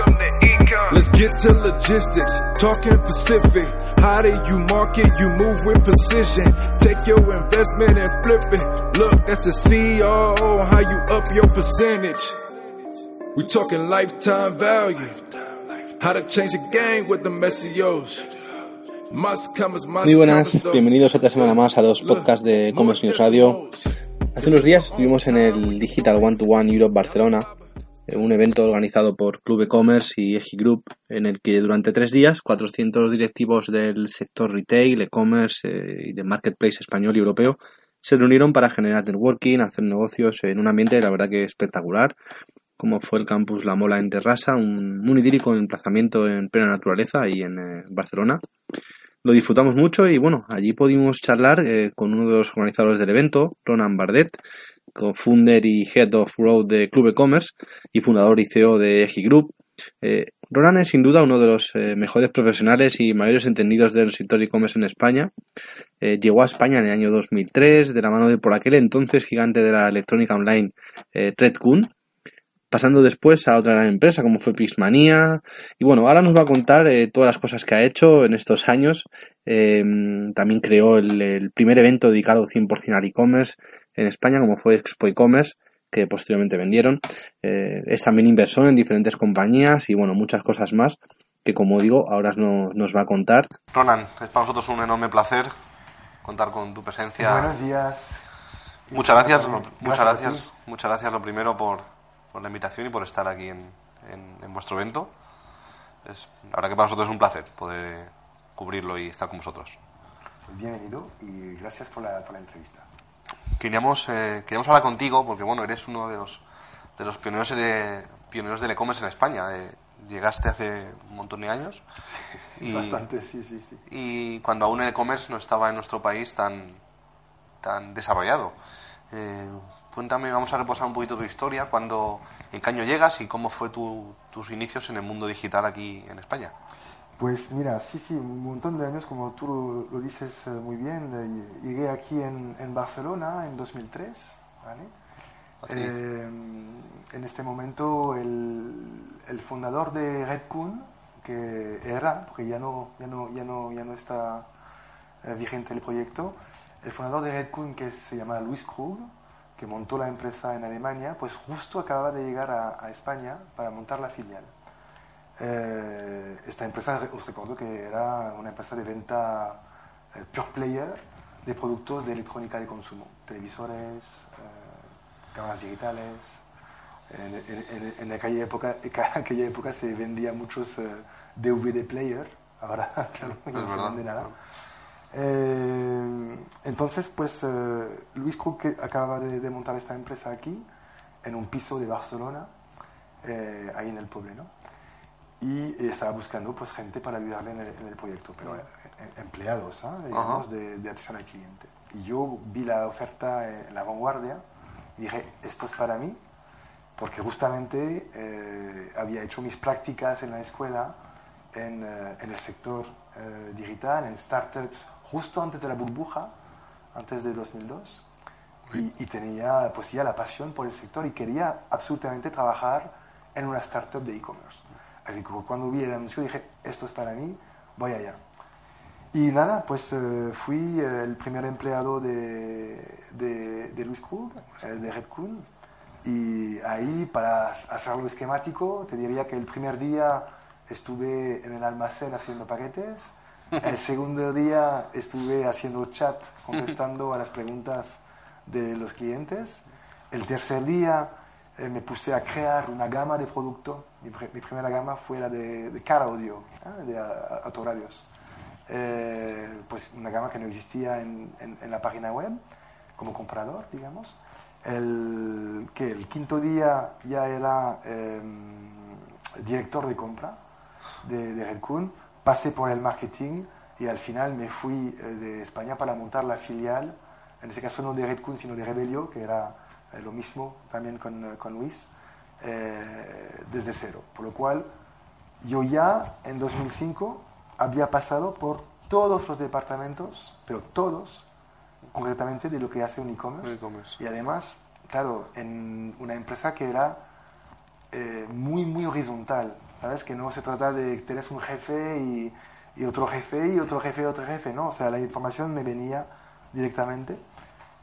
Welcome to Ecom. Let's get to logistics, talking Pacific. How do you market? You move with precision. Take your investment and flip it. Look, that's the CEO. How you up your percentage? We talking lifetime value. How to change the game with the más Muy buenas, bienvenidos otra semana más a los podcasts de Commerce News Radio. Hace unos días estuvimos en el Digital One to One Europe Barcelona, un evento organizado por Club e-commerce y Egi Group, en el que durante tres días 400 directivos del sector retail, e-commerce eh, y de marketplace español y europeo se reunieron para generar networking, hacer negocios en un ambiente, la verdad que espectacular, como fue el campus La Mola en Terrassa, un, un idílico emplazamiento en plena naturaleza ahí en eh, Barcelona. Lo disfrutamos mucho y bueno, allí pudimos charlar eh, con uno de los organizadores del evento, Ronan Bardet, co-founder y head of road de Club e-commerce y fundador y CEO de Egi Group. Eh, Ronan es sin duda uno de los eh, mejores profesionales y mayores entendidos del sector e-commerce en España. Eh, llegó a España en el año 2003 de la mano de por aquel entonces gigante de la electrónica online eh, Redcoon, pasando después a otra gran empresa como fue Pixmania. Y bueno, ahora nos va a contar todas las cosas que ha hecho en estos años. También creó el, el primer evento dedicado 100% al e-commerce en España, como fue Expo e-commerce, que posteriormente vendieron. Eh, es también inversor en diferentes compañías y bueno, muchas cosas más que como digo, ahora no- nos va a contar. Ronan, es para nosotros un enorme placer contar con tu presencia. Buenos días. muchas gracias, muchas gracias, muchas gracias lo primero por, por la invitación y por estar aquí en, en- en vuestro evento. Es, la verdad que para nosotros es un placer poder cubrirlo y estar con vosotros. Bienvenido y gracias por la, por la entrevista. Queríamos, eh, queríamos hablar contigo porque bueno, eres uno de los, de los pioneros, de, pioneros del e-commerce en España. Eh, llegaste hace un montón de años. Y- Bastante, sí, sí, sí. y cuando aún el e-commerce no estaba en nuestro país tan, tan desarrollado. Eh, cuéntame, vamos a repasar un poquito tu historia, cuando, en qué año llegas y cómo fue tu- tus inicios en el mundo digital aquí en España. Pues mira, sí, sí, un montón de años, como tú lo, lo dices eh, muy bien. eh, llegué aquí en, en Barcelona en 2003, ¿vale? Así. Eh, en este momento el, el fundador de Redcoon, que era, porque ya no, ya no, ya no, ya no está eh, vigente el proyecto, el fundador de Redcoon, que se llama Luis Krug, que montó la empresa en Alemania, pues justo acaba de llegar a, a España para montar la filial. Eh, esta empresa, os recuerdo que era una empresa de venta eh, pure player de productos de electrónica de consumo, televisores, eh, cámaras digitales. En, en- en- en aquella, época, en aquella época se vendía muchos eh, DVD player, ahora claro, no se vende nada. Eh, entonces, pues eh, Luis Krug que acaba de, de montar esta empresa aquí, en un piso de Barcelona, eh, ahí en el pueblo, ¿no? Y eh, estaba buscando pues gente para ayudarle en el, en el proyecto, pero eh, eh, empleados, ¿ah? digamos, de, de atención al cliente. Y yo vi la oferta en la vanguardia y dije, esto es para mí, porque justamente eh, había hecho mis prácticas en la escuela en, eh, en el sector eh, digital, en startups, justo antes de la burbuja, antes de 2002, y, y tenía pues ya la pasión por el sector y quería absolutamente trabajar en una startup de e-commerce. Así que cuando vi el anuncio dije, esto es para mí, voy allá. Y nada, pues eh, fui eh, el primer empleado de, de, de Luis Krug, eh, de Redcoon. Y ahí, para hacerlo esquemático, te diría que el primer día estuve en el almacén haciendo paquetes. El segundo día estuve haciendo chat, contestando a las preguntas de los clientes. El tercer día eh, me puse a crear una gama de producto. Mi, pri- mi primera gama fue la de, de car audio, ¿eh? de autoradios. Eh, pues una gama que no existía en, en- la página web como comprador, digamos. El, que el quinto día ya era eh, director de compra de, de Redcoon, pasé por el marketing y al final me fui de España para montar la filial, en este caso no de Redcoon, sino de Rebelio, que era eh, lo mismo también con, eh, con Luis, eh, desde cero. Por lo cual, yo ya en 2005 había pasado por todos los departamentos, pero todos, concretamente de lo que hace un e-commerce. E-commerce. Y además, claro, en una empresa que era eh, muy, muy horizontal, ¿sabes? Que no se trata de que un jefe y, y otro jefe y otro jefe y otro jefe, ¿no? O sea, la información me venía directamente.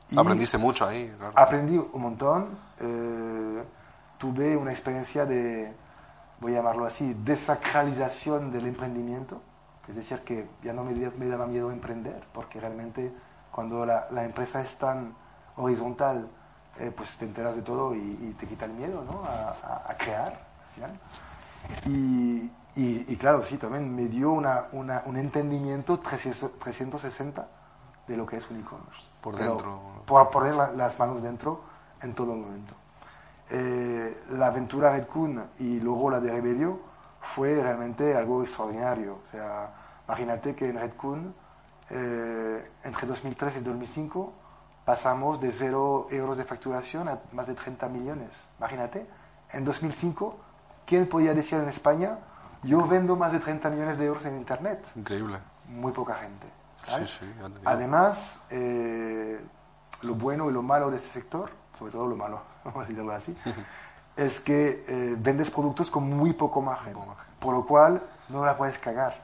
Y Aprendiste mucho ahí, claro. Aprendí un montón. eh, tuve una experiencia de, voy a llamarlo así, desacralización del emprendimiento. Es decir, que ya no me, me daba miedo emprender, porque realmente cuando la, la empresa es tan horizontal, eh, pues te enteras de todo y, y te quita el miedo ¿no? a, a- a crear al final. Y, y- y claro, sí, también me dio una, una- un entendimiento 300 360 de lo que es un e-commerce. Por dentro. Por poner la- las manos dentro en todo momento. Eh, la aventura Red Coon y luego la de Rebelio fue realmente algo extraordinario. O sea, imagínate que en Red Coon, eh, entre 2003 y 2005, pasamos de 0 euros de facturación a más de 30 millones. Imagínate, en 2005, ¿quién podía decir en España, yo vendo más de 30 millones de euros en Internet? Increíble. Muy poca gente. Además, eh, lo bueno y lo malo de este sector, sobre todo lo malo, vamos a decirlo así, es que eh, vendes productos con muy poco margen, Poco margen. por lo cual no la puedes cagar.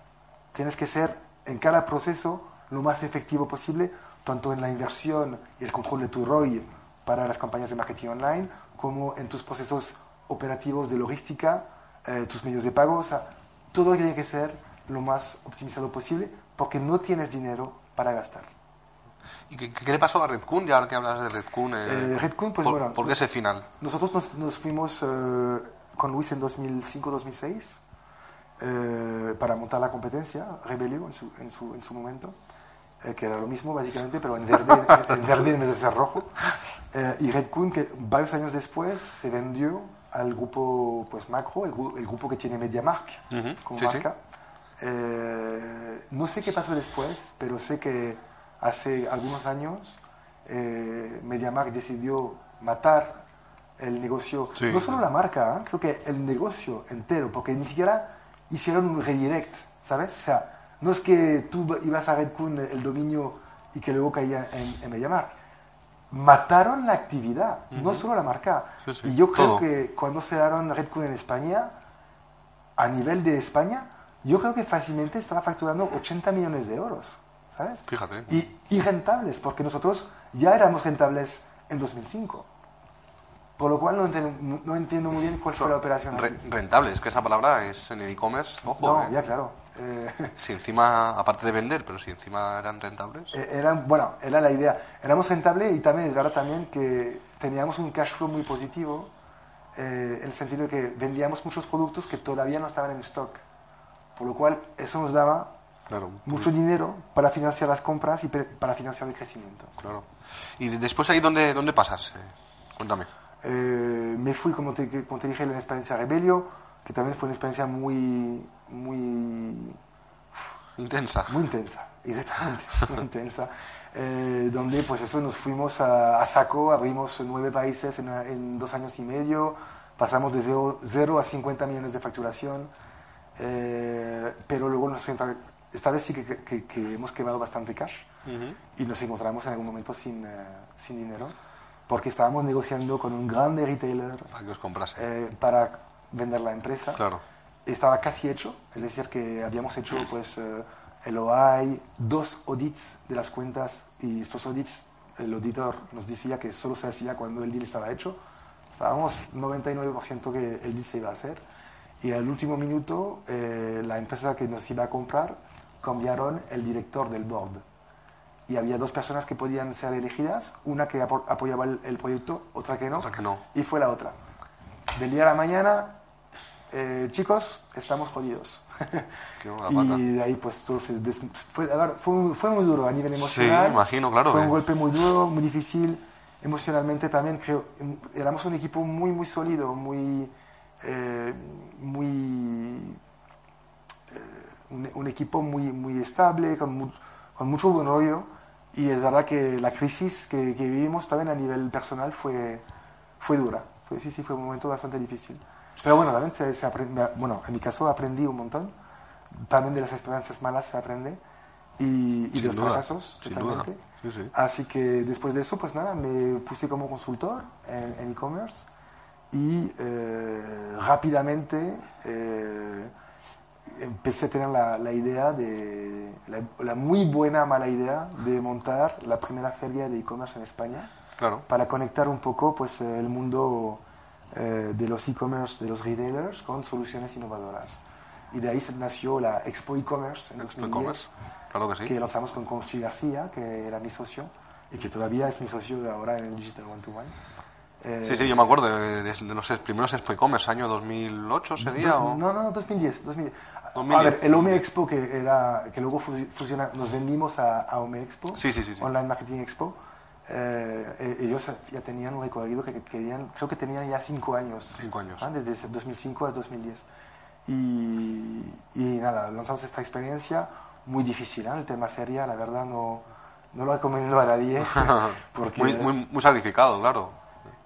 Tienes que ser en cada proceso lo más efectivo posible, tanto en la inversión y el control de tu ROI para las campañas de marketing online, como en tus procesos operativos de logística, eh, tus medios de pago. O sea, todo tiene que ser lo más optimizado posible porque no tienes dinero para gastar. ¿Y qué, qué le pasó a Red ya que hablas de Red eh, Eh, Red Coon, pues por, bueno, ¿Por qué ese final? Nosotros nos, nos fuimos eh, con Luis en 2005-2006 eh, para montar la competencia, Rebelio en su, en su, en su momento, que era lo mismo básicamente, pero en verde, en, verde en vez de ser rojo. Y Red que varios años después se vendió al grupo pues, Macro, el, gru- el grupo que tiene MediaMark como sí, sí. Eh, no sé qué pasó después, pero sé que hace algunos años eh, MediaMark decidió matar el negocio, Sí. no solo la marca, ¿eh? creo que el negocio entero, porque ni siquiera hicieron un redirect, ¿sabes? O sea, no es que tú ibas a Redcoon el dominio y que luego caía en, en MediaMark. Mataron la actividad, no solo la marca. Sí, sí, y yo creo todo. que cuando cerraron Redcoon en España, a nivel de España, yo creo que fácilmente estaba facturando 80 millones de euros, ¿sabes? Fíjate. Y, y rentables, porque nosotros ya éramos rentables en 2005. Por lo cual no entiendo, no entiendo muy bien cuál fue la operación. Re- aquí. rentable, es que esa palabra es en el e-commerce, ojo. No, eh. ya claro. Eh, Si encima, aparte de vender, pero si encima eran rentables. eh, era, bueno, era la idea. Éramos rentables y también es verdad también que teníamos un cash flow muy positivo eh, en el sentido de que vendíamos muchos productos que todavía no estaban en stock. Por lo cual eso nos daba Claro, mucho dinero para financiar las compras y para financiar el crecimiento. claro. ¿Y de- después ahí dónde, dónde pasas? Eh, cuéntame. Eh, me fui, como te, como te dije, en la experiencia Rebelio, que también fue una experiencia muy, muy, Intensa. muy intensa, exactamente, muy intensa, eh, donde pues eso nos fuimos a, a saco, abrimos nueve países en, en dos años y medio, pasamos de 0 a 50 millones de facturación, eh, pero luego nos entra- esta vez sí que, que- que hemos quemado bastante cash y nos encontramos en algún momento sin, eh, sin dinero, porque estábamos negociando con un grande retailer Para que os comprase. eh, para vender la empresa. Claro. Estaba casi hecho, es decir, que habíamos hecho pues, eh, el OI, dos audits de las cuentas y estos audits, el auditor nos decía que solo se hacía cuando el deal estaba hecho. Estábamos 99% que el deal se iba a hacer. Y al último minuto, eh, la empresa que nos iba a comprar cambiaron el director del board. Y había dos personas que podían ser elegidas, una que apo- apoyaba el, el proyecto, otra que no. Otra que no. Y fue la otra. Del día a la mañana, eh, chicos, estamos jodidos. Y de ahí pues todo se des- fue, a ver, fue, muy- fue muy duro a nivel Sí, emocional. imagino, claro Fue que- un golpe muy duro, muy difícil. Emocionalmente también creo, éramos un equipo muy, muy sólido, muy, eh, muy, eh, un, un equipo muy, muy estable, con, mu- con mucho buen rollo. Y es verdad que la crisis que, que vivimos también a nivel personal fue, fue dura. Fue, sí, sí, fue un momento bastante difícil. Pero bueno, también se, se aprende- bueno, en mi caso aprendí un montón. También de las experiencias malas se aprende. Y, y de los duda, fracasos, totalmente. Sí, sí. Así que después de eso, pues nada, me puse como consultor en e-commerce y eh, rápidamente eh, empecé a tener la, la idea de, la, la muy buena, mala idea de montar la primera feria de e-commerce en España Claro. para conectar un poco pues, eh, el mundo eh, de los e-commerce, de los retailers, con soluciones innovadoras. Y de ahí se nació la Expo e-commerce en Expo 2010 e-commerce. Claro que sí. que lanzamos con Conchi García, que era mi socio y que todavía es mi socio de ahora en el Digital One to One. Eh, Sí, sí, yo me acuerdo de, de- de los primeros Expo e-commerce, año 2008 sería. do- o- No, no, 2010. 2010. A 2010. ver, el Home Expo que, era, que luego fu- fusiona, nos vendimos a, a Home Expo, Sí, sí, sí. Online Marketing Expo. eh, eh, ellos ya tenían un recorrido que querían, creo que tenían ya cinco años. Cinco años. Desde 2005 a 2010. Y, y nada, lanzamos esta experiencia muy difícil. ¿eh? El tema feria, la verdad, no, no lo recomiendo a nadie. porque, muy, muy, muy sacrificado, claro.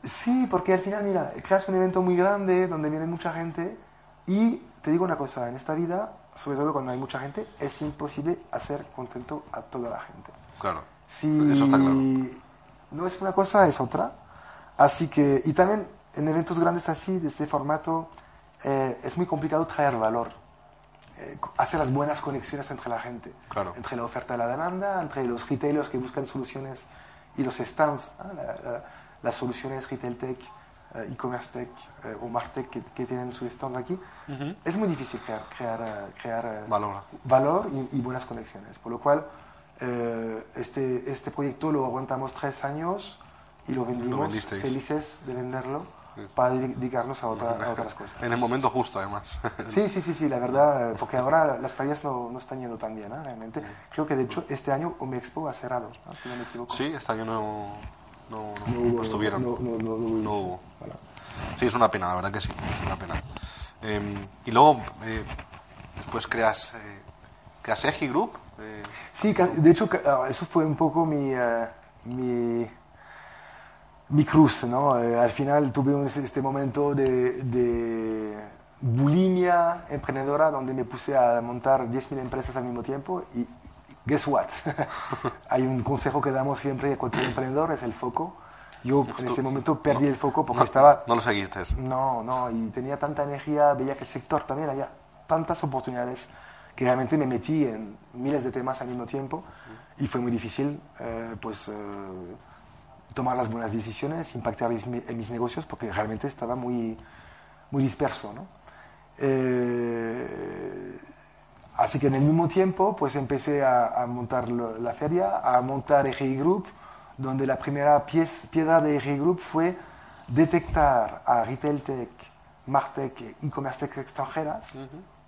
Sí, porque al final, mira, creas un evento muy grande donde viene mucha gente y te digo una cosa, en esta vida, sobre todo cuando hay mucha gente, es imposible hacer contento a toda la gente. Claro. Si Eso está claro. no es una cosa, es otra. Así que, y también en eventos grandes así, de este formato, eh, es muy complicado traer valor. Eh, hacer las buenas conexiones entre la gente. Claro. Entre la oferta y la demanda, entre los retailers que buscan soluciones y los stands. La- la- las soluciones retail tech, eh, e-commerce tech eh, o martech que, que tienen su stand aquí. Es muy difícil crear, crear, eh, crear Valor. valor y, y buenas conexiones. Por lo cual, eh, este, este proyecto lo aguantamos tres años y lo vendimos vendisteis. felices de venderlo Sí. para dedicarnos a, otra- a otras cosas. En el momento justo, además. Sí, sí, sí, sí, la verdad, porque ahora las ferias no, no están yendo tan bien, ¿eh? realmente. Creo que de hecho este año Home Expo ha cerrado, ¿no? si no me equivoco. Sí, este año no, no, no- No hubo- no estuvieron. No, hubo hubo. Sí, es una pena, la verdad que sí, una pena. Eh, y luego, eh, después creas, eh, creas Egi Group. eh, Sí, de hecho, ah, eso fue un poco mi, eh, mi, mi cruz, ¿no? Al final tuve un- este momento de, de bulimia emprendedora donde me puse a montar 10.000 empresas al mismo tiempo y guess what? Hay un consejo que damos siempre a cualquier emprendedor, es el foco. Yo en ese momento perdí el foco porque no, estaba no lo seguiste. no, no, y tenía tanta energía, veía que el sector también había tantas oportunidades que realmente me metí en miles de temas al mismo tiempo y fue muy difícil eh, pues, eh, tomar las buenas decisiones, impactar en mis negocios porque realmente estaba muy, muy disperso. ¿no? Eh, así que en el mismo tiempo pues empecé a, a montar lo- la feria, a montar EGI Group, donde la primera piez- piedra de EGI Group fue detectar a retail tech, martech, e-commerce tech extranjeras,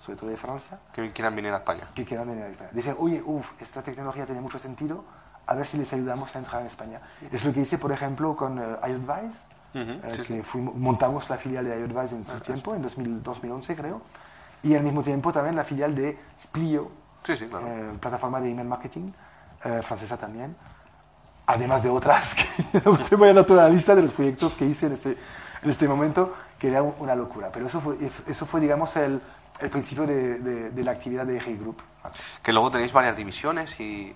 sobre todo de Francia, Que quieran venir a España. que quieran venir a España. Dicen, oye, uff, esta tecnología tiene mucho sentido, a ver si les ayudamos a entrar en España. Es lo que hice, por ejemplo, con eh, iAdvise, Ujú, eh, sí, que sí. fuimos- montamos la filial de iAdvise en su tiempo, en 2000 2011 creo, y al mismo tiempo también la filial de Splio, Sí, sí, claro. eh, plataforma de email marketing, eh, francesa también, además de otras, que no te voy a dar toda la lista de los proyectos que hice en este, en este momento, que era un- una locura. Pero eso fue, eso fue digamos, el, el principio de, de- de la actividad de Hey Group. Que luego tenéis varias divisiones y.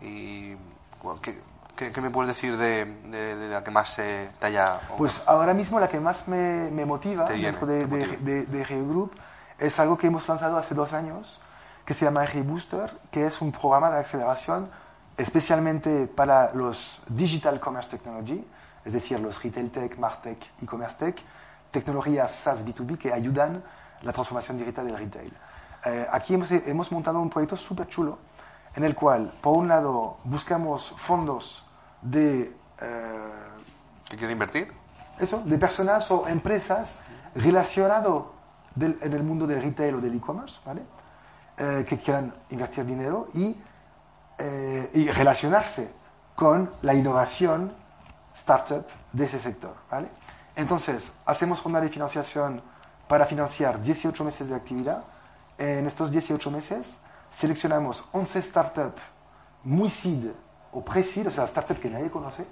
y bueno, ¿qué, qué- qué me puedes decir de, de- de la que más eh, te haya. Pues ahora mismo la que más me, me motiva dentro de, de, Group es algo que hemos lanzado hace dos años, que se llama Hey Booster, que es un programa de aceleración especialmente para los Digital Commerce Technology, es decir, los Retail Tech, Martech, E-Commerce Tech, tecnologías SaaS B2B que ayudan la transformación digital del retail. Eh, aquí hemos, hemos montado un proyecto súper chulo en el cual, por un lado, buscamos fondos de... eh, ¿Que quiere invertir? eso, de personas o empresas relacionadas del- en el mundo del retail o del e-commerce, ¿vale? Eh, que quieran invertir dinero y, eh, y relacionarse con la innovación startup de ese sector, ¿vale? Entonces, hacemos ronda de financiación para financiar 18 meses de actividad en estos 18 meses seleccionamos 11 startups muy seed o pre-seed, o sea, startups que nadie conoce,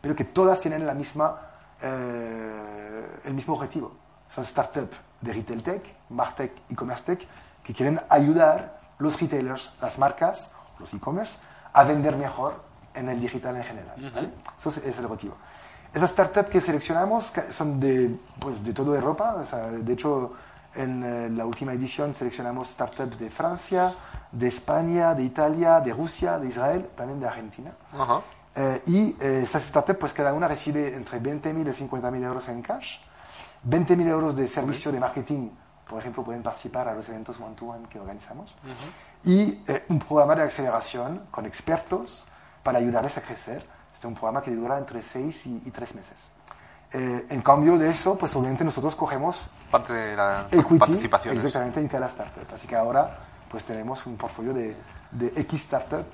pero que todas tienen la misma, eh, el mismo objetivo. Son startups de retail tech, martech y commerce tech que quieren ayudar los retailers, las marcas, los e-commerce, a vender mejor en el digital en general. ¿vale? Eso es, es el objetivo. Esas startups que seleccionamos son de, pues, de toda Europa. o sea, de hecho, en eh, la última edición seleccionamos startups de Francia, de España, de Italia, de Rusia, de Israel, también de Argentina. Ajá. Eh, y eh, estas startups, pues cada una recibe entre 20.000 y 50.000 euros en cash, 20.000 euros de servicio de marketing, por ejemplo, pueden participar a los eventos one-to-one que organizamos, y eh, un programa de aceleración con expertos para ayudarles a crecer. Este es un programa que dura entre 6 y, 3 meses. Eh, en cambio de eso, pues obviamente nosotros cogemos Parte de la equity participaciones. exactamente en cada startup. Así que ahora pues tenemos un portfolio de, de X startup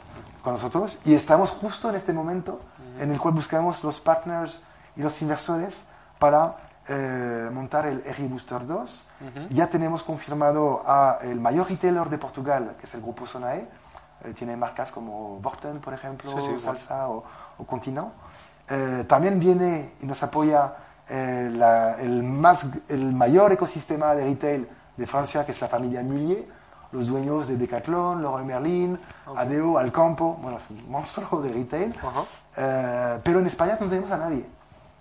con nosotros y estamos justo en este momento en el cual buscamos los partners y los inversores para eh, montar el RI Booster 2. Ya tenemos confirmado a el mayor retailer de Portugal, que es el grupo Sonae. Eh, tiene marcas como Borten, por ejemplo, Sí, sí, Salsa o, o Continent. Eh, también viene y nos apoya eh, la- el, más, el mayor ecosistema de retail de Francia, que es la familia Mullier, los dueños de Decathlon, Leroy Merlin, Adeo, Alcampo, bueno, es un monstruo de retail. Ajá. Eh, pero en España no tenemos a nadie.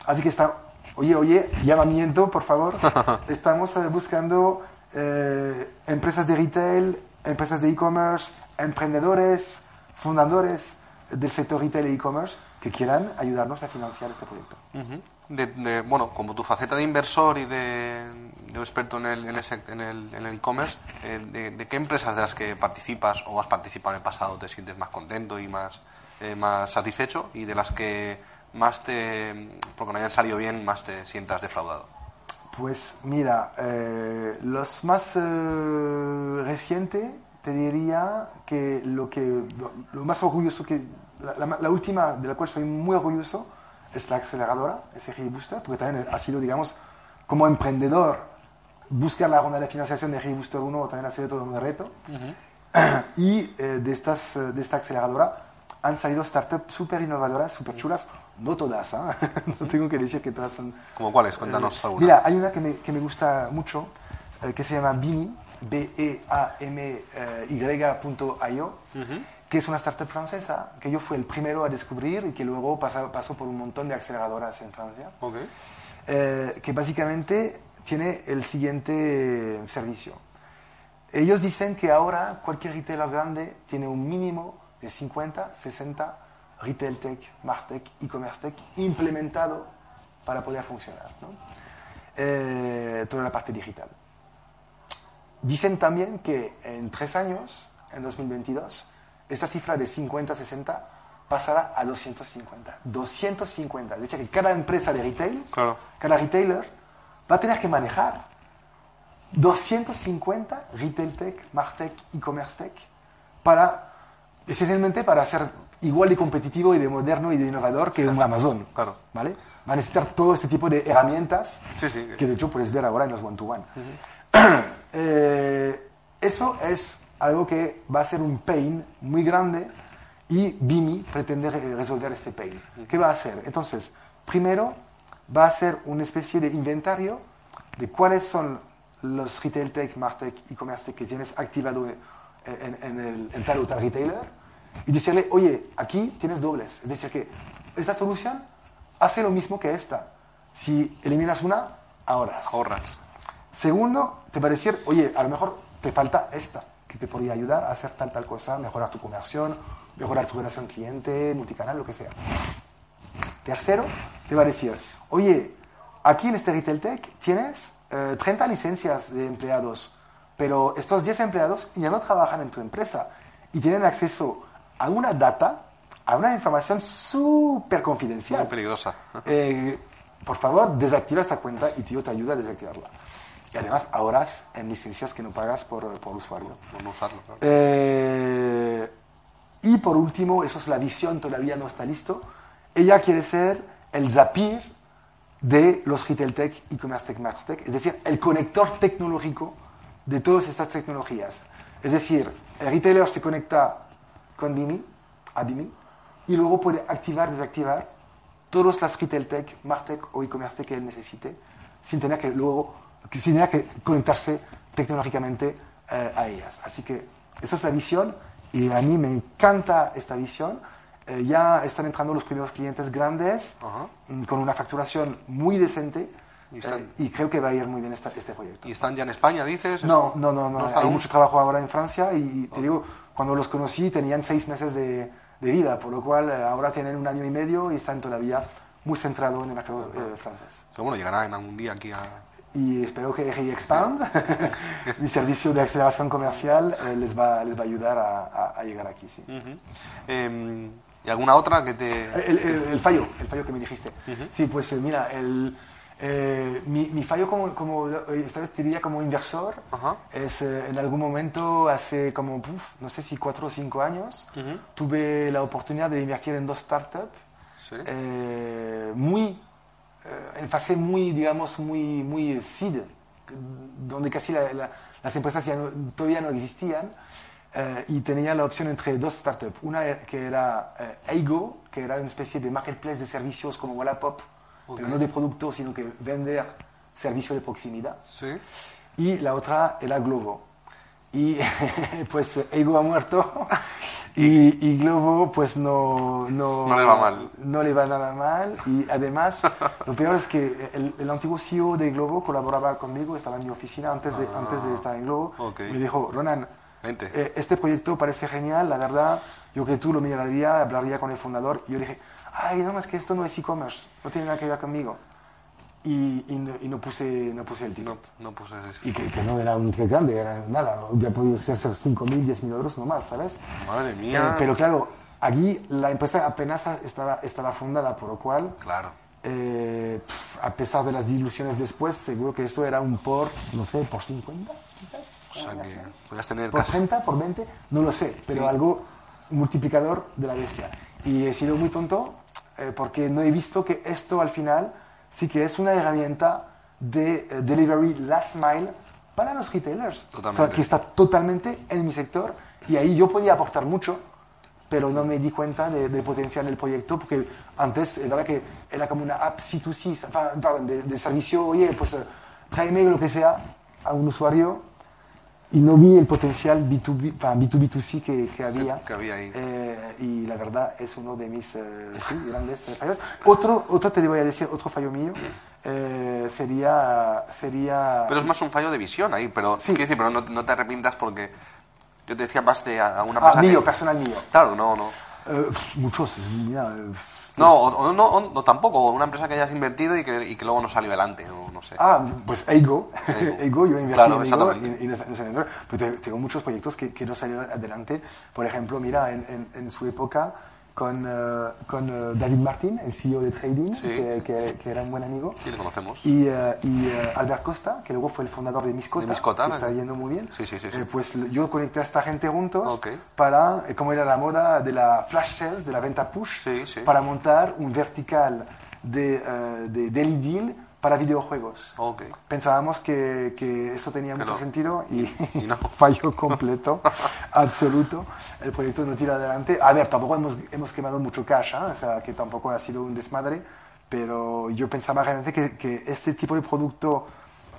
Así que está, oye, oye, llamamiento, por favor. Estamos eh, buscando eh, empresas de retail, empresas de e-commerce, emprendedores, fundadores del sector retail e e-commerce que quieran ayudarnos a financiar este proyecto. Ujú. de, de- bueno, como tu faceta de inversor y de, de experto en el sec- en el en el e-commerce, eh, de, de qué empresas de las que participas o has participado en el pasado te sientes más contento y más, eh, más satisfecho y de las que más te, porque no hayan salido bien, más te sientas defraudado? Pues mira, eh, los más eh, recientes te diría que lo que lo, lo más orgulloso que la, la- la última de la cual soy muy orgulloso es la aceleradora SGI Booster, porque también ha sido, digamos, como emprendedor, buscar la ronda de financiación de SGI Booster 1 también ha sido todo un reto. Y eh, de, estas, eh, de esta aceleradora han salido startups súper innovadoras, súper chulas, no todas, ¿ah? no tengo que decir que todas son ¿Como cuáles? Cuéntanos eh, alguna. Mira, hay una que me, que me gusta mucho, eh, que se llama Bimi, B-E-A-M-Y.io, que es una startup francesa, que yo fui el primero a descubrir y que luego pasa- pasó por un montón de aceleradoras en Francia, eh, que básicamente tiene el siguiente servicio. Ellos dicen que ahora cualquier retailer grande tiene un mínimo de 50, 60 retail tech, martech, e-commerce tech implementado para poder funcionar. ¿no? Eh, toda la parte digital. Dicen también que en tres años, en 2022, esta cifra de 50-60 pasará a 250. 250. Es decir, que cada empresa de retail, Claro. cada retailer, va a tener que manejar 250 retail tech, martech, e-commerce tech, para, esencialmente para ser igual de competitivo y de moderno y de innovador que un Amazon. Claro. ¿Vale? Va a necesitar todo este tipo de herramientas Sí, sí. que de hecho puedes ver ahora en los one-to-one. Eh, eso es algo que va a ser un pain muy grande y Bimi pretende re- resolver este pain. ¿Qué va a hacer? Entonces, primero va a hacer una especie de inventario de cuáles son los retail tech, martech, e-commerce tech que tienes activado en, en- en el, en tal o tal retailer y decirle, oye, aquí tienes dobles. Es decir, que esta solución hace lo mismo que esta. Si eliminas una, ahorras. Ahorras. Segundo, te va a decir, oye, a lo mejor te falta esta, que te podría ayudar a hacer tal, tal cosa, mejorar tu conversión, mejorar tu relación cliente, multicanal, lo que sea. Tercero, te va a decir, oye, aquí en este Retail Tech tienes eh, 30 licencias de empleados, pero estos 10 empleados ya no trabajan en tu empresa y tienen acceso a una data, a una información súper confidencial. Muy peligrosa. Eh, por favor, desactiva esta cuenta y tío te ayuda a desactivarla. Y además ahorras en licencias que no pagas por, por usuario. Por no usarlo, claro. Eh, y por último, eso es la visión, todavía no está listo. Ella quiere ser el Zapier de los Retail Tech, e-commerce Tech, Tech, es decir, el conector tecnológico de todas estas tecnologías. Es decir, el retailer se conecta con Bimi, a Bimi, y luego puede activar, desactivar todas las retail tech, martech o e-commerce tech que él necesite, sin tener que luego, sin tener que conectarse tecnológicamente eh, a ellas. Así que esa es la visión y a mí me encanta esta visión. Eh, ya están entrando los primeros clientes grandes Ajá. mm, con una facturación muy decente Y están- y creo que va a ir muy bien esta- este proyecto. ¿Y están ya en España, dices? No, no, no, no. Hay aún? mucho trabajo ahora en Francia y te digo, cuando los conocí tenían seis meses de, de vida, por lo cual eh, ahora tienen un año y medio y están todavía muy centrados en el mercado eh, francés. Pero bueno, llegará en algún día aquí a... Y espero que RI Expand, mi servicio de aceleración comercial, eh, les, va, les va a ayudar a, a- a llegar aquí. Sí. Ujú. Em, ¿Y alguna otra que te...? El, el- el fallo, el fallo que me dijiste. Sí, pues eh, mira, el, eh, mi, mi fallo como, como eh, esta vez diría como inversor Ajá. es eh, en algún momento, hace como, uf, no sé si cuatro o cinco años, Ujú. tuve la oportunidad de invertir en dos startups Sí. eh, muy, eh, en fase muy, digamos, muy, muy seed, donde casi la- la- las empresas ya no- todavía no existían. eh, y tenía la opción entre dos startups. Una que era Eigo, que era una especie de marketplace de servicios como Wallapop, Pero no de productos, sino que vender servicios de proximidad Sí. y la otra era Globo. Y pues Ego ha muerto y, y Globo pues no, no, No le va mal. no le va nada mal y además lo peor es que el, el antiguo CEO de Globo colaboraba conmigo, estaba en mi oficina antes de, antes de estar en Globo. Ah, ok. Me dijo, Ronan, eh, este proyecto parece genial, la verdad, yo que tú lo miraría, hablaría con el fundador y yo dije, ay, no, es que esto no es e-commerce, no tiene nada que ver conmigo. Y, y no, y no puse, no puse el ticket. No, no puse ese... Y que, que no era un ticket grande, era nada, hubiera podido ser, ser 5.000, 10.000 euros nomás, ¿sabes? Madre Eh, mía. pero claro, aquí la empresa apenas estaba, estaba fundada, por lo cual, Claro. eh, pf, a pesar de las diluciones después, seguro que eso era un por, no sé, por 50, quizás. O sea que podías tener Por casi... 30, por 20, no lo sé, pero Sí. algo multiplicador de la bestia. Y he sido muy tonto eh, porque no he visto que esto al final sí que es una herramienta de eh, delivery last mile para los retailers. Totalmente. O sea, que está totalmente en mi sector y ahí yo podía aportar mucho, pero no me di cuenta de- del potencial del proyecto porque antes es verdad que era como una app C2C, pa- perdón, de, de servicio, oye, pues eh, tráeme lo que sea a un usuario y no vi el potencial B2B, enfin, B2B2C que, que había. que había ahí. Eh, y la verdad es uno de mis eh, sí, grandes eh, fallos. Otro, otro, te voy a decir, otro fallo mío eh, sería, sería... Pero es más un fallo de visión ahí, pero Sí. decir, pero no, no te arrepientas porque yo te decía más de a, a una ah, persona mío, que- personal mío. Claro, no, no. Eh, muchos, mira, eh, No, o, no, o no, tampoco. Una empresa que hayas invertido y que, y que luego no salió adelante, no, no sé. Ah, pues Eigo. Eigo. Yo invertí Claro, en Eigo y, y no, no salió. Pero te- tengo muchos proyectos que, que no salieron adelante. Por ejemplo, mira, en, en- en su época con, eh, con eh, David Martín, el CEO de Trading, Sí. que, que- que era un buen amigo. Sí, le conocemos. Y, eh, y, Albert Costa, que luego fue el fundador de Miscota, De Miscota, que está yendo muy bien. Sí, sí, sí, sí. Eh, pues yo conecté a esta gente juntos Ok. para, eh, como era la moda de la flash sales, de la venta push, Sí, para montar un vertical de, de Daily Deal para videojuegos. Ok. Pensábamos que, que eso tenía Que mucho sentido y, Y no. fallo completo, absoluto. El proyecto no tira adelante. A ver, tampoco hemos, hemos quemado mucho cash, ¿ah? o sea, que tampoco ha sido un desmadre, pero yo pensaba realmente que, que este tipo de producto,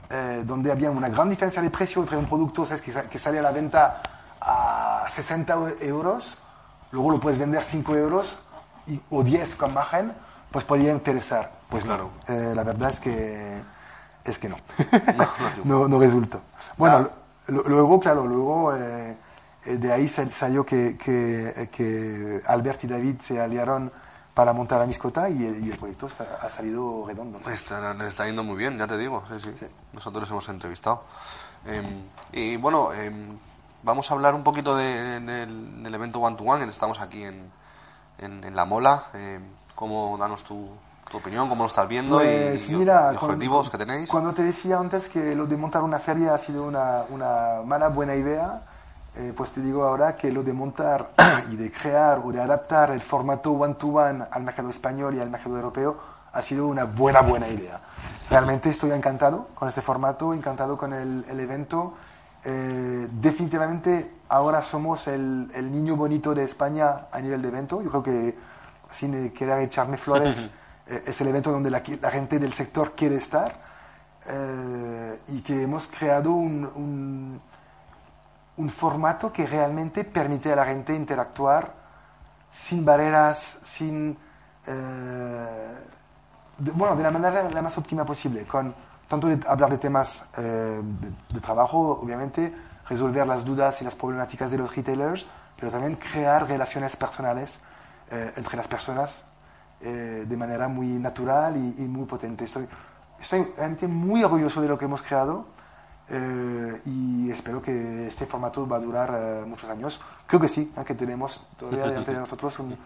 eh, donde había una gran diferencia de precio entre un producto ¿sabes? Que, que sale a la venta a 60 euros, luego lo puedes vender 5 euros y- o 10 con margen, pues podría interesar. Pues Claro. Eh, la verdad es que es que no. no no, no resultó. Bueno, Claro. lo- luego, claro, luego eh, eh, de ahí sal- salió que, que, eh, que Albert y David se aliaron para montar a Miscota y el, y el proyecto está- ha salido redondo. Está, está yendo muy bien, ya te digo. Sí, sí. Sí. Nosotros les hemos entrevistado. Eh, y bueno, eh, vamos a hablar un poquito de- del, del evento One to One. que Estamos aquí en, en, en La Mola. Eh, ¿Cómo danos tu, tu opinión? ¿Cómo lo estás viendo? y- Pues y, mira, cuando- objetivos que tenéis. Cuando te decía antes que lo de montar una feria ha sido una, una mala buena idea, eh, pues te digo ahora que lo de montar y de crear o de adaptar el formato one-to-one al mercado español y al mercado europeo ha sido una buena buena idea. Realmente estoy encantado con este formato, encantado con el, el evento Eh, definitivamente ahora somos el, el niño bonito de España a nivel de evento. Yo creo que, sin querer echarme flores, eh, es el evento donde la, la gente del sector quiere estar. Eh, y que hemos creado un, un, un formato que realmente permite a la gente interactuar sin barreras, sin, eh, de, bueno, de la manera la más óptima posible, con tanto de hablar de temas de, de, trabajo, obviamente, resolver las dudas y las problemáticas de los retailers, pero también crear relaciones personales eh, entre las personas eh, de manera muy natural y, y muy potente. Estoy, estoy realmente muy orgulloso de lo que hemos creado eh, y espero que este formato va a durar eh, muchos años. Creo que sí, que tenemos todavía delante de nosotros un,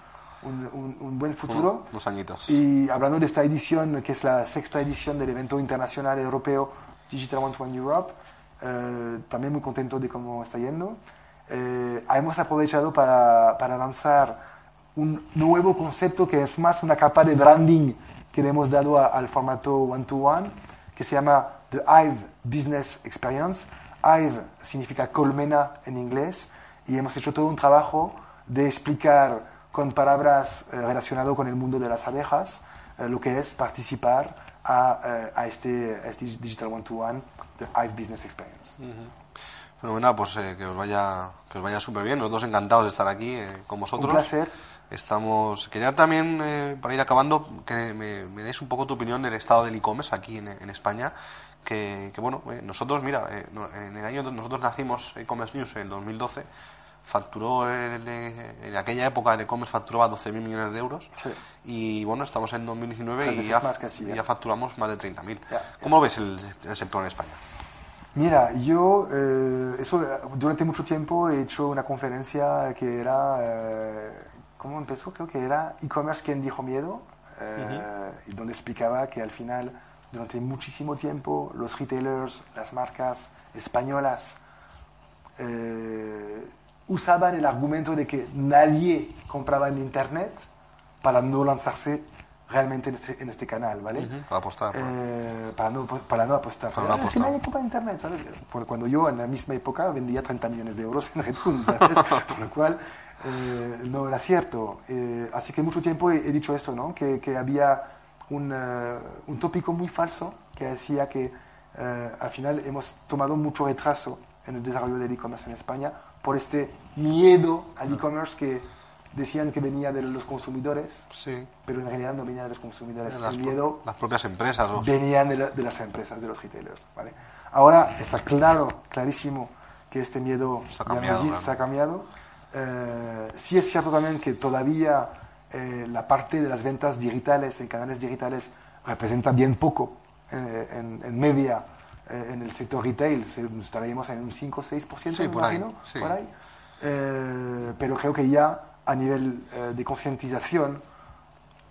un, un, un buen futuro. Unos añitos. Y hablando de esta edición, que es la sexta edición del evento internacional europeo Digital One to One Europe, eh, también muy contento de cómo está yendo. Eh, hemos aprovechado para, para lanzar un nuevo concepto que es más una capa de branding que le hemos dado a, al formato One to One, que se llama The Hive Business Experience. Hive significa colmena en inglés y hemos hecho todo un trabajo de explicar con palabras eh, relacionadas con el mundo de las abejas eh, lo que es participar a, eh, a, este, a, este, Digital One to One, The Hive Business Experience. Uh -huh. Fenomenal, pues eh, que os vaya, que os vaya súper bien. Nosotros encantados de estar aquí con vosotros. Un placer. Estamos. Quería también, eh, para ir acabando, que me, me, des un poco tu opinión del estado del e-commerce aquí en, en, España. Que, que bueno, eh, nosotros, mira, eh, en el año nosotros nacimos e-commerce news en el 2012. Facturó el, en aquella época el e-commerce facturaba 12.000 millones de euros. Sí. Y bueno, estamos en 2019 y ya, casi, ya, ya, facturamos más de 30.000. ¿Cómo ves el, el sector en España? Mira, yo eh, eso, durante mucho tiempo he hecho una conferencia que era, eh, ¿cómo empezó? Creo que era e-commerce quien dijo miedo, eh, uh -huh. y donde explicaba que al final, durante muchísimo tiempo, los retailers, las marcas españolas, eh, usaban el argumento de que nadie compraba en Internet para no lanzarse realmente en este, en este canal, ¿vale? Uh -huh, para apostar. Eh, para, no, para no apostar. Para no apostar. Es que nadie compra internet, ¿sabes? Porque cuando yo en la misma época vendía 30 millones de euros en Redfund, ¿sabes? Por lo cual eh, no era cierto. Eh, así que mucho tiempo he, he dicho eso, ¿no? Que, que había un, uh, un, tópico muy falso que decía que uh, al final hemos tomado mucho retraso en el desarrollo del e-commerce en España por este miedo al e-commerce que decían que venía de los consumidores, sí. pero en realidad no venía de los consumidores. Las, el miedo las propias empresas. Los... Venían de, la, de, las empresas, de los retailers. ¿vale? Ahora está claro, clarísimo, que este miedo se ha cambiado. Claro. Se ha cambiado. Eh, sí es cierto también que todavía eh, la parte de las ventas digitales en canales digitales representa bien poco eh, en, en, media eh, en el sector retail. Estaríamos en un 5 o 6%, sí, me por imagino, ahí, sí. por ahí. Eh, pero creo que ya a nivel de concientización,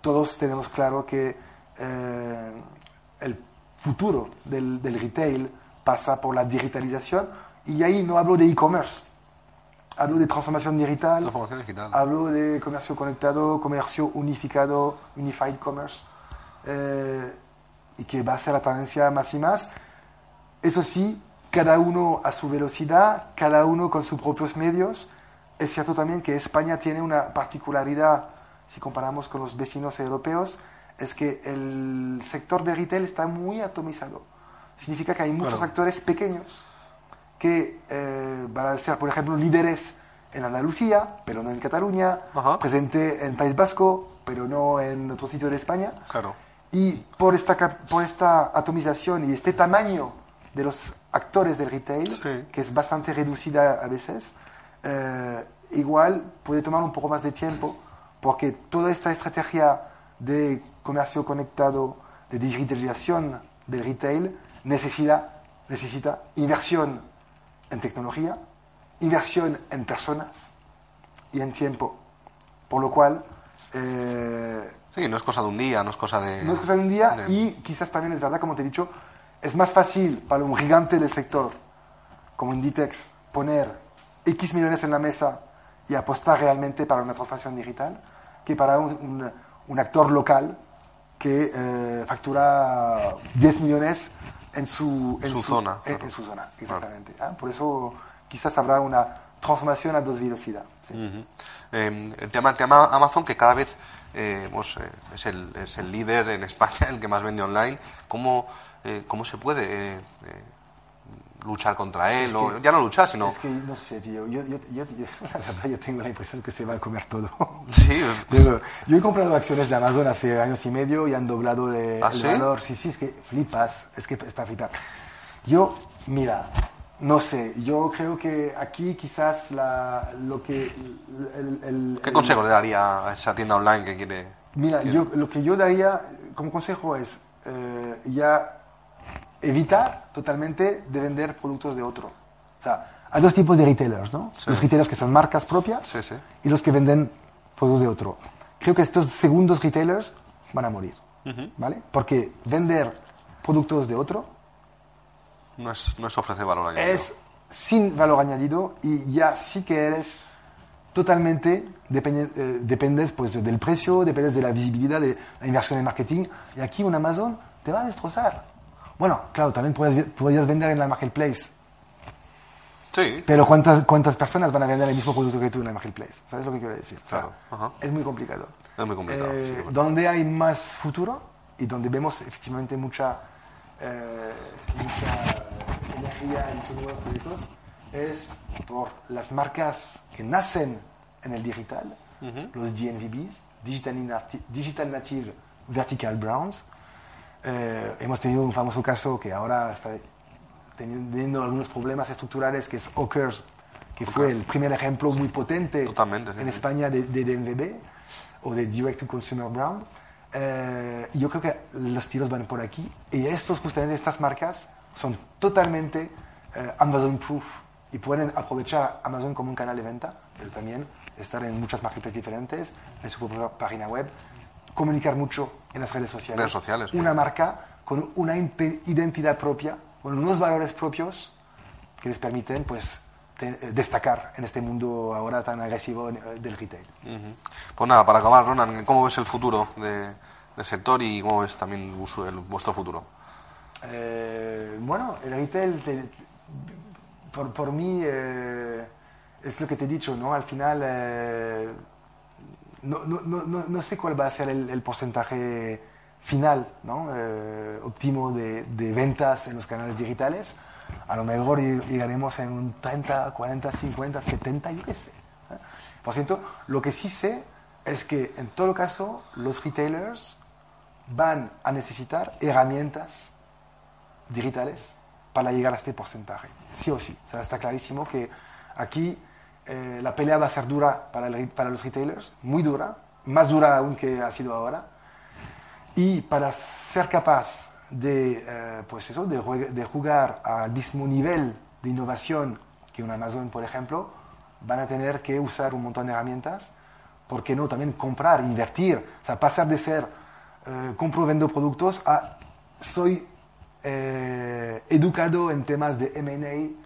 todos tenemos claro que el futuro del, del, retail pasa por la digitalización y ahí no hablo de e-commerce, hablo de transformación digital, transformación digital, hablo de comercio conectado, comercio unificado, unified commerce, eh, y que va a ser la tendencia más y más. Eso sí, cada uno a su velocidad, cada uno con sus propios medios. Es cierto también que España tiene una particularidad, si comparamos con los vecinos europeos, es que el sector de retail está muy atomizado. Significa que hay muchos claro. actores pequeños que eh, van a ser, por ejemplo, líderes en Andalucía, pero no en Cataluña, Ajá. presente en País Vasco, pero no en otro sitio de España. Claro. Y por esta, por esta atomización y este tamaño de los actores del retail, sí. que es bastante reducida a veces, eh, igual puede tomar un poco más de tiempo, porque toda esta estrategia de comercio conectado, de digitalización del retail, necesita, necesita inversión en tecnología, inversión en personas y en tiempo. Por lo cual... Eh, sí, no es cosa de un día, no es cosa de... No es cosa de un día de... y quizás también es verdad, como te he dicho, es más fácil para un gigante del sector como Inditex poner X millones en la mesa y apostar realmente para una transformación digital que para un, un, un actor local que eh, factura 10 millones en su, en Su zona, en, claro. en su zona, exactamente. Ah, Por eso quizás habrá una transformación a dos velocidades. sí. Eh, el, tema, el tema Amazon, que cada vez eh, pues, eh, es, el, es el líder en España, el que más vende online, ¿cómo, eh, cómo se puede eh, eh, luchar contra él? Es o, que- ya no luchar, sino... Es que no sé, tío. Yo, yo, yo, yo- la verdad, yo tengo la impresión que se va a comer todo. Sí, Pero yo he comprado acciones de Amazon hace años y medio y han doblado el, ¿Ah, el sí? valor. Sí, sí, es que flipas. Es que es para flipar. Yo, mira, no sé. Yo creo que aquí quizás la, lo que. el- el- ¿Qué consejo le daría a esa tienda online que quiere...? Mira, yo, lo que yo daría como consejo es eh, ya evitar totalmente de vender productos de otro. O sea, hay dos tipos de retailers, ¿no? Sí. Los retailers que son marcas propias Sí, sí. y los que venden productos de otro. Creo que estos segundos retailers van a morir, ¿vale? Porque vender productos de otro No es, no es ofrecer valor añadido. es sin valor añadido y ya sí que eres totalmente depende- eh, dependes pues del precio, dependes de la visibilidad, de la inversión en marketing y aquí un Amazon te va a destrozar. Bueno, claro, también puedes, podrías vender en la marketplace, Sí, pero ¿cuántas, ¿cuántas personas van a vender el mismo producto que tú en la marketplace? ¿Sabes lo que quiero decir? O sea, Claro, ajá. Es muy complicado. Es muy complicado, Eh, sí, donde hay más futuro y donde vemos efectivamente mucha, eh, mucha energía en estos nuevos proyectos es por las marcas que nacen en el digital, los DNVBs, Digital, Digital Native Vertical Brands. Eh, hemos tenido un famoso caso que ahora está teniendo algunos problemas estructurales, que es Ockers, que fue el primer ejemplo muy potente Totalmente, en sí. España de, de DNVB o de Direct to Consumer Brand. Eh, yo creo que los tiros van por aquí. Y estos, justamente estas marcas son totalmente eh, Amazon proof y pueden aprovechar Amazon como un canal de venta, pero también estar en muchas marketplaces diferentes, en su propia página web, comunicar mucho en las redes sociales. Redes sociales, Una sí. marca con una identidad propia, con unos valores propios que les permiten pues, eh, destacar en este mundo ahora tan agresivo eh, del retail. Ujú. Pues nada, para acabar, Ronan, ¿cómo ves el futuro de- del sector y cómo ves también vuestro- el- vuestro futuro? Eh, bueno, el retail, te- por, por mí, eh, es lo que te he dicho, ¿no? Al final, eh, no, no, no, sé cuál va a ser el, porcentaje final, ¿no? Eh, óptimo de, ventas en los canales digitales. A lo mejor lleg- llegaremos en un 30, 40, 50, 70, yo qué. ¿eh? Por cierto, lo que sí sé es que en todo caso los retailers van a necesitar herramientas digitales para llegar a este porcentaje, sí o sí. O sea, está clarísimo que aquí eh, la pelea va a ser dura para, los retailers, muy dura, más dura aún que ha sido ahora. Y para ser capaz de, eh, pues eso, de jugar al mismo nivel de innovación que un Amazon, por ejemplo, van a tener que usar un montón de herramientas. ¿Por qué no? También comprar, invertir. O sea, pasar de ser eh, compro, vendo productos a soy eh, educado en temas de M&A,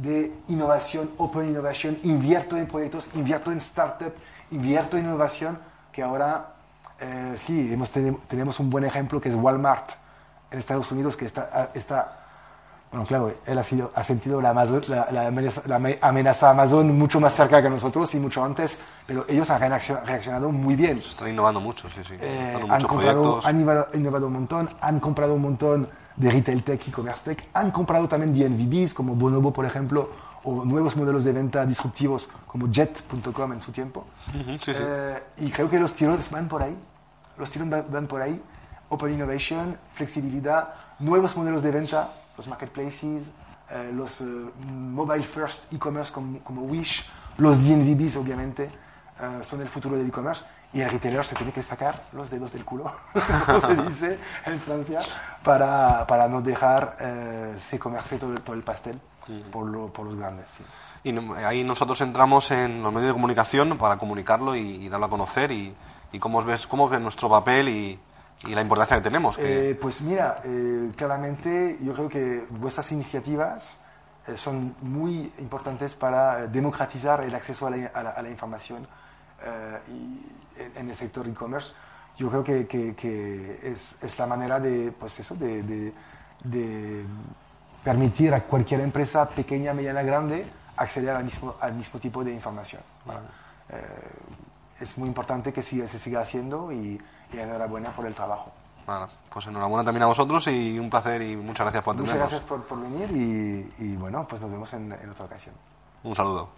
de innovación, open innovation, invierto en proyectos, invierto en startup, invierto en innovación, que ahora eh, sí, hemos tenemos un buen ejemplo que es Walmart en Estados Unidos, que está, está bueno, claro, él ha, sido, ha sentido la, Amazon- la- la amenaza, la ame- amenaza Amazon mucho más cerca que nosotros y mucho antes, pero ellos han reaccio- reaccionado muy bien. Se están innovando mucho, sí, sí. Eh, han, muchos comprado, han innovado, innovado un montón, han comprado un montón de retail tech, e-commerce tech, han comprado también DNVBs como Bonobo, por ejemplo, o nuevos modelos de venta disruptivos como Jet.com en su tiempo. Sí, sí. Eh, y creo que los tiros van por ahí. Los tiros van, van por ahí. Open innovation, flexibilidad, nuevos modelos de venta, los marketplaces, eh, los eh, mobile first e-commerce como, como Wish, los DNVBs obviamente eh, son el futuro del e-commerce y el retailer se tiene que sacar los dedos del culo, como se dice en Francia, para, para no dejar eh, se comerse todo, el- todo el pastel por, lo- por los grandes. sí. Y ahí nosotros entramos en los medios de comunicación para comunicarlo y, y darlo a conocer y, y cómo ves cómo ves nuestro papel y, y la importancia que tenemos. Que, Eh, pues mira, eh, claramente yo creo que vuestras iniciativas eh, son muy importantes para eh, democratizar el acceso a la, a la- a la información eh, y en, el sector e-commerce. Yo creo que, que- que es, es la manera de, pues eso, de, de de permitir a cualquier empresa pequeña, mediana, grande acceder al mismo, al mismo tipo de información. Bueno, eh, es muy importante que siga- se siga haciendo y, y enhorabuena por el trabajo. Nada, pues enhorabuena también a vosotros y un placer y muchas gracias por Muchas atendernos. gracias por, por venir y, y bueno, pues nos vemos en, en otra ocasión. Un saludo.